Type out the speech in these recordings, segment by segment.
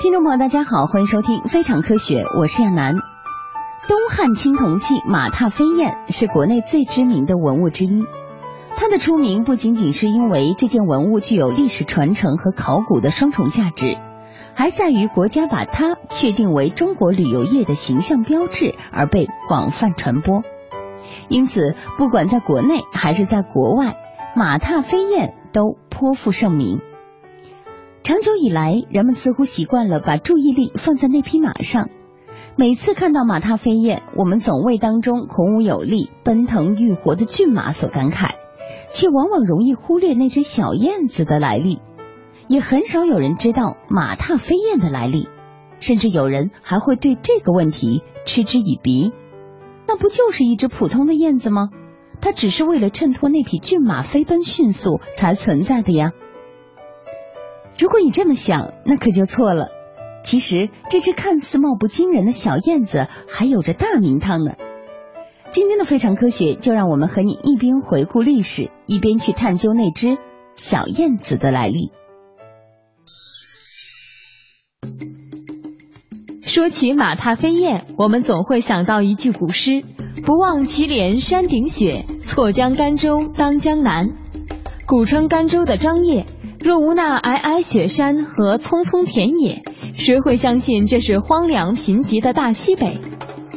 听众朋友，大家好，欢迎收听《非常科学》，我是亚楠。东汉青铜器马踏飞燕是国内最知名的文物之一，它的出名不仅仅是因为这件文物具有历史传承和考古的双重价值，还在于国家把它确定为中国旅游业的形象标志而被广泛传播。因此，不管在国内还是在国外，马踏飞燕都颇负盛名。长久以来，人们似乎习惯了把注意力放在那匹马上。每次看到马踏飞燕，我们总为当中孔武有力、奔腾欲活的骏马所感慨，却往往容易忽略那只小燕子的来历。也很少有人知道马踏飞燕的来历，甚至有人还会对这个问题嗤之以鼻。那不就是一只普通的燕子吗？它只是为了衬托那匹骏马飞奔迅速才存在的呀。如果你这么想，那可就错了。其实这只看似貌不惊人的小燕子还有着大名堂呢。今天的非常科学，就让我们和你一边回顾历史，一边去探究那只小燕子的来历。说起马踏飞燕，我们总会想到一句古诗：“不忘祁连山顶雪，错将甘州当江南。”古称甘州的张掖。若无那皑皑雪山和葱葱田野，谁会相信这是荒凉贫瘠的大西北？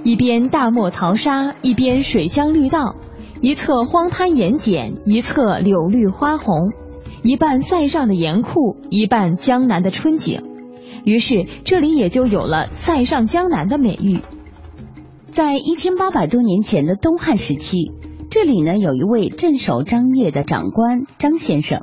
一边大漠淘沙，一边水乡绿道，一侧荒滩盐碱，一侧柳绿花红，一半塞上的盐库，一半江南的春景。于是这里也就有了“塞上江南”的美誉。在一千八百多年前的东汉时期，这里呢有一位镇守张掖的长官张先生。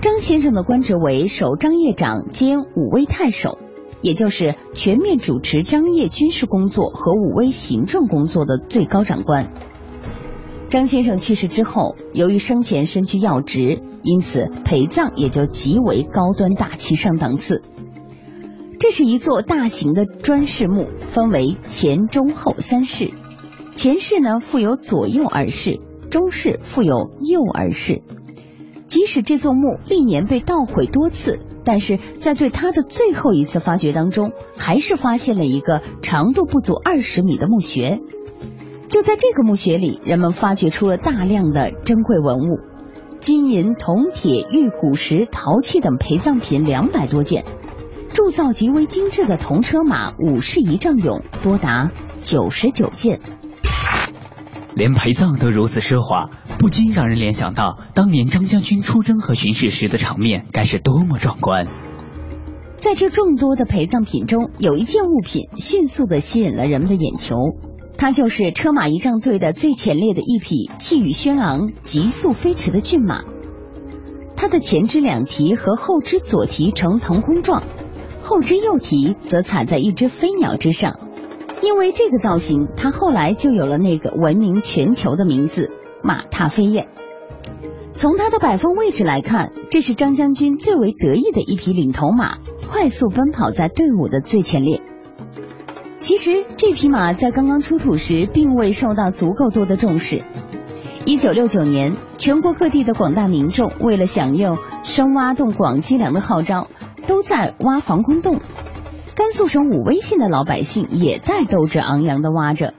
张先生的官职为守张掖长兼武威太守，也就是全面主持张掖军事工作和武威行政工作的最高长官。张先生去世之后，由于生前身居要职，因此陪葬也就极为高端大气上档次。这是一座大型的砖室墓，分为前、中、后三室。前室呢附有左右耳室，中室附有右耳室。即使这座墓历年被盗毁多次，但是在对它的最后一次发掘当中，还是发现了一个长度不足二十米的墓穴。就在这个墓穴里，人们发掘出了大量的珍贵文物，金银铜铁玉古石陶器等陪葬品两百多件，铸造极为精致的铜车马五式仪仗俑多达九十九件。连陪葬都如此奢华，不禁让人联想到当年张将军出征和巡视时的场面该是多么壮观。在这众多的陪葬品中，有一件物品迅速的吸引了人们的眼球，它就是车马仪仗队的最前列的一匹气宇轩昂、急速飞驰的骏马。它的前肢两蹄和后肢左蹄呈腾空状，后肢右蹄则踩在一只飞鸟之上。因为这个造型，它后来就有了那个闻名全球的名字——马踏飞燕。从它的摆放位置来看，这是张将军最为得意的一匹领头马，快速奔跑在队伍的最前列。其实，这匹马在刚刚出土时，并未受到足够多的重视。一九六九年，全国各地的广大民众为了响应“深挖洞，广积粮”的号召，都在挖防空洞。甘肃省武威县的老百姓也在斗志昂扬地挖着。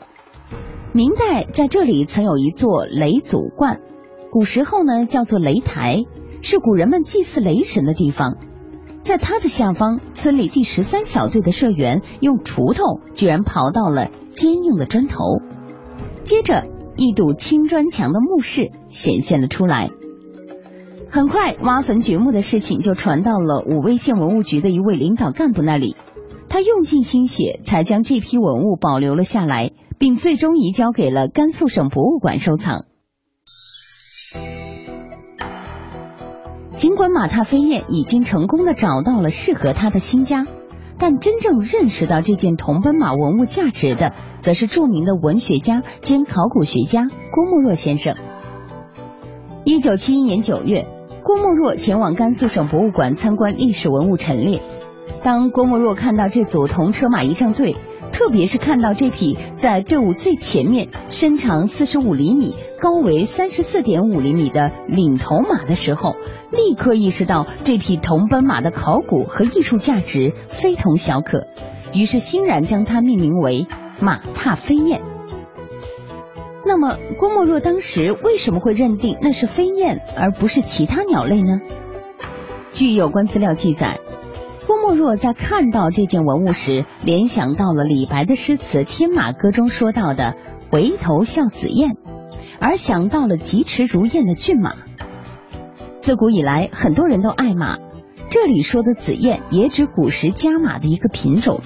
明代在这里曾有一座雷祖观，古时候呢叫做雷台，是古人们祭祀雷神的地方。在它的下方，村里第十三小队的社员用锄头居然刨到了坚硬的砖头，接着一堵青砖墙的墓室显现了出来。很快，挖坟掘墓的事情就传到了武威县文物局的一位领导干部那里。用尽心血，才将这批文物保留了下来，并最终移交给了甘肃省博物馆收藏。尽管马踏飞燕已经成功的找到了适合他的新家，但真正认识到这件铜奔马文物价值的，则是著名的文学家兼考古学家郭沫若先生。一九七一年九月，郭沫若前往甘肃省博物馆参观历史文物陈列。当郭沫若看到这组铜车马仪仗队，特别是看到这匹在队伍最前面、身长四十五厘米、高为三十四点五厘米的领头马的时候，立刻意识到这匹铜奔马的考古和艺术价值非同小可，于是欣然将它命名为马踏飞燕。那么，郭沫若当时为什么会认定那是飞燕而不是其他鸟类呢？据有关资料记载，若在看到这件文物时，联想到了李白的诗词《天马歌》中说到的“回头笑紫燕”，而想到了疾驰如燕的骏马。自古以来，很多人都爱马，这里说的紫燕也指古时家马的一个品种。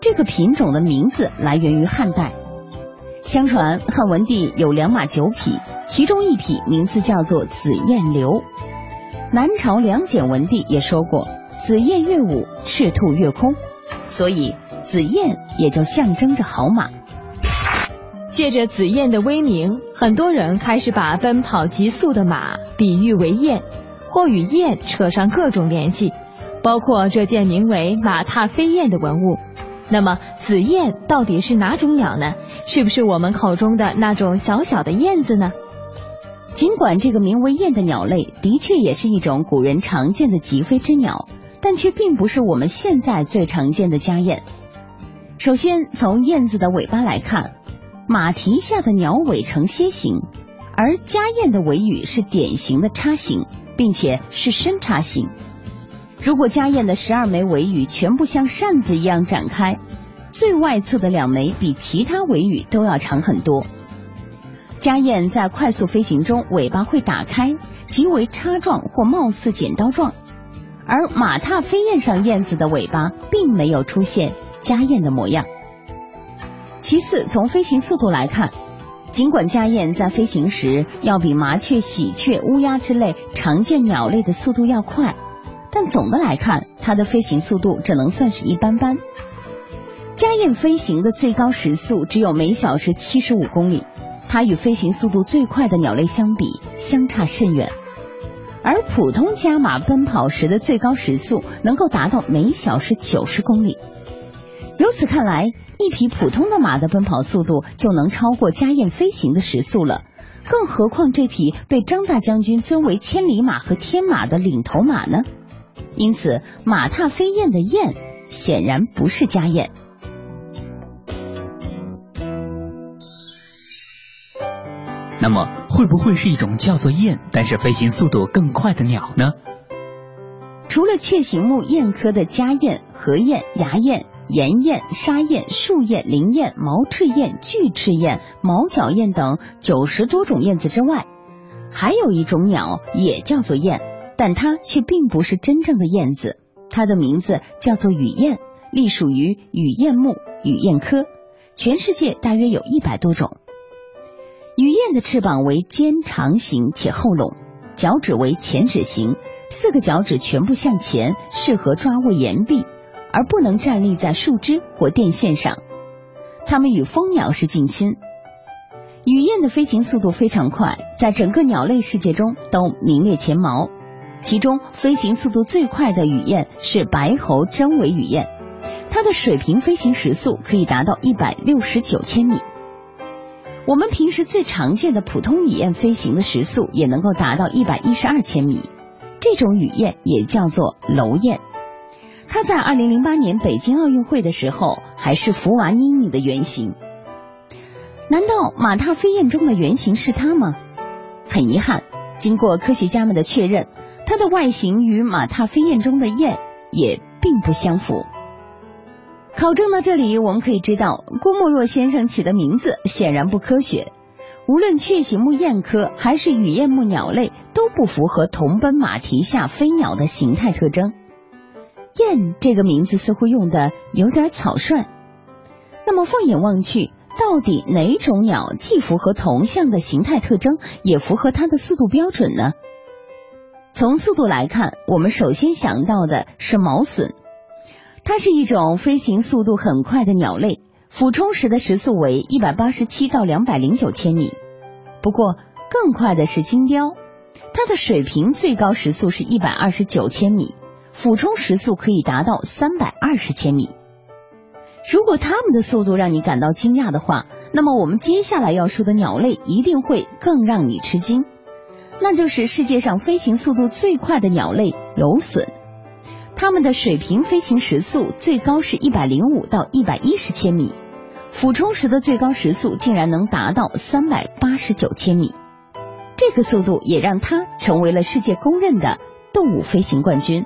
这个品种的名字来源于汉代。相传汉文帝有两马九匹，其中一匹名字叫做紫燕流。南朝梁简文帝也说过：“紫燕跃舞，赤兔跃空。”所以紫燕也就象征着好马。借着紫燕的威名，很多人开始把奔跑急速的马比喻为燕，或与燕扯上各种联系，包括这件名为“马踏飞燕”的文物。那么，紫燕到底是哪种鸟呢？是不是我们口中的那种小小的燕子呢？尽管这个名为燕的鸟类的确也是一种古人常见的疾飞之鸟，但却并不是我们现在最常见的家燕。首先，从燕子的尾巴来看，马蹄下的鸟尾呈楔形，而家燕的尾羽是典型的叉形，并且是深叉形。如果家燕的十二枚尾羽全部像扇子一样展开，最外侧的两枚比其他尾羽都要长很多。家燕在快速飞行中，尾巴会打开，极为叉状或貌似剪刀状，而马踏飞燕上燕子的尾巴并没有出现家燕的模样。其次，从飞行速度来看，尽管家燕在飞行时要比麻雀、喜鹊、乌鸦之类常见鸟类的速度要快。但总的来看，它的飞行速度只能算是一般般。家燕飞行的最高时速只有每小时七十五公里，它与飞行速度最快的鸟类相比相差甚远。而普通家马奔跑时的最高时速能够达到每小时九十公里。由此看来，一匹普通的马的奔跑速度就能超过家燕飞行的时速了，更何况这匹被张大将军尊为千里马和天马的领头马呢？因此，马踏飞燕的燕显然不是家燕。那么，会不会是一种叫做燕，但是飞行速度更快的鸟呢？除了雀形目燕科的家燕、河燕、崖燕、岩燕、沙燕、树燕、灵燕、毛翅燕、巨翅燕、毛角燕等九十多种燕子之外，还有一种鸟也叫做燕。但它却并不是真正的燕子，它的名字叫做雨燕，隶属于雨燕目雨燕科，全世界大约有一百多种。的翅膀为尖长形且后拢，脚趾为前趾形，四个脚趾全部向前，适合抓握岩壁，而不能站立在树枝或电线上。它们与蜂鸟是近亲。雨燕的飞行速度非常快，在整个鸟类世界中都名列前茅。其中飞行速度最快的雨燕是白喉真尾雨燕，它的水平飞行时速可以达到一百六十九千米。我们平时最常见的普通雨燕飞行的时速也能够达到一百一十二千米。这种雨燕也叫做楼燕，它在二零零八年北京奥运会的时候还是福娃妮妮的原型。难道马踏飞燕中的原型是它吗？很遗憾，经过科学家们的确认。它的外形与马踏飞燕中的燕也并不相符。考证到这里，我们可以知道郭沫若先生起的名字显然不科学。无论雀形目燕科还是羽燕目鸟类，都不符合铜奔马蹄下飞鸟的形态特征。燕这个名字似乎用的有点草率。那么放眼望去，到底哪种鸟既符合铜象的形态特征，也符合它的速度标准呢？从速度来看，我们首先想到的是毛隼，它是一种飞行速度很快的鸟类，俯冲时的时速为一百八十七到两百零九千米。不过，更快的是金雕，它的水平最高时速是一百二十九千米，俯冲时速可以达到三百二十千米。如果它们的速度让你感到惊讶的话，那么我们接下来要说的鸟类一定会更让你吃惊，那就是世界上飞行速度最快的鸟类——游隼。它们的水平飞行时速最高是一百零五到一百一十千米，俯冲时的最高时速竟然能达到三百八十九千米。这个速度也让它成为了世界公认的动物飞行冠军。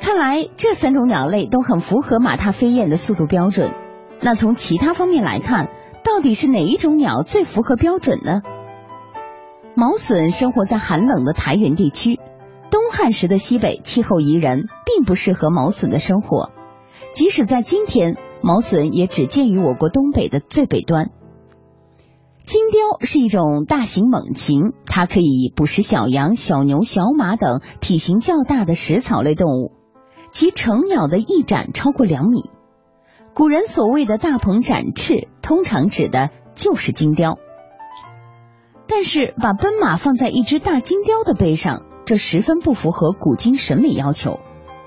看来这三种鸟类都很符合马踏飞燕的速度标准。那从其他方面来看，到底是哪一种鸟最符合标准呢？毛隼生活在寒冷的台原地区，东汉时的西北气候宜人，并不适合毛隼的生活。即使在今天，毛隼也只见于我国东北的最北端。金雕是一种大型猛禽，它可以捕食小羊、小牛、小马等体型较大的食草类动物，其成鸟的翼展超过两米。古人所谓的大鹏展翅，通常指的就是金雕。但是把奔马放在一只大金雕的背上，这十分不符合古今审美要求，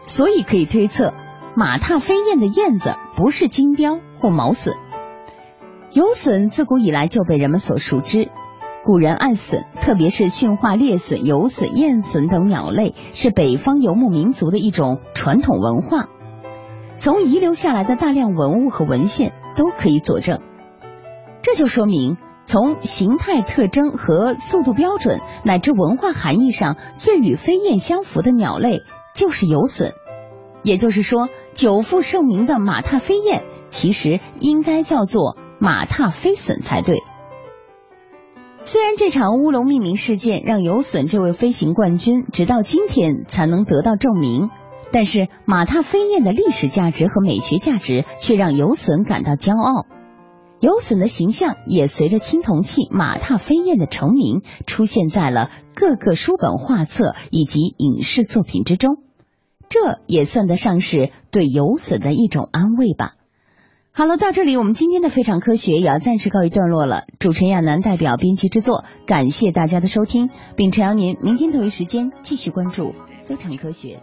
所以可以推测，马踏飞燕的燕子不是金雕或毛隼。游隼自古以来就被人们所熟知，古人爱隼，特别是驯化猎隼、游隼、燕隼等鸟类，是北方游牧民族的一种传统文化。从遗留下来的大量文物和文献都可以佐证。这就说明，从形态特征和速度标准乃至文化含义上，最与飞燕相符的鸟类就是游隼。也就是说，久负盛名的马踏飞燕，其实应该叫做。马踏飞隼才对。虽然这场乌龙命名事件让游隼这位飞行冠军直到今天才能得到证明，但是马踏飞燕的历史价值和美学价值却让游隼感到骄傲。游隼的形象也随着青铜器马踏飞燕的成名，出现在了各个书本画册以及影视作品之中。这也算得上是对游隼的一种安慰吧。好了，到这里我们今天的非常科学也要暂时告一段落了。主持人亚楠代表编辑制作，感谢大家的收听，并诚邀您明天同一时间继续关注非常科学。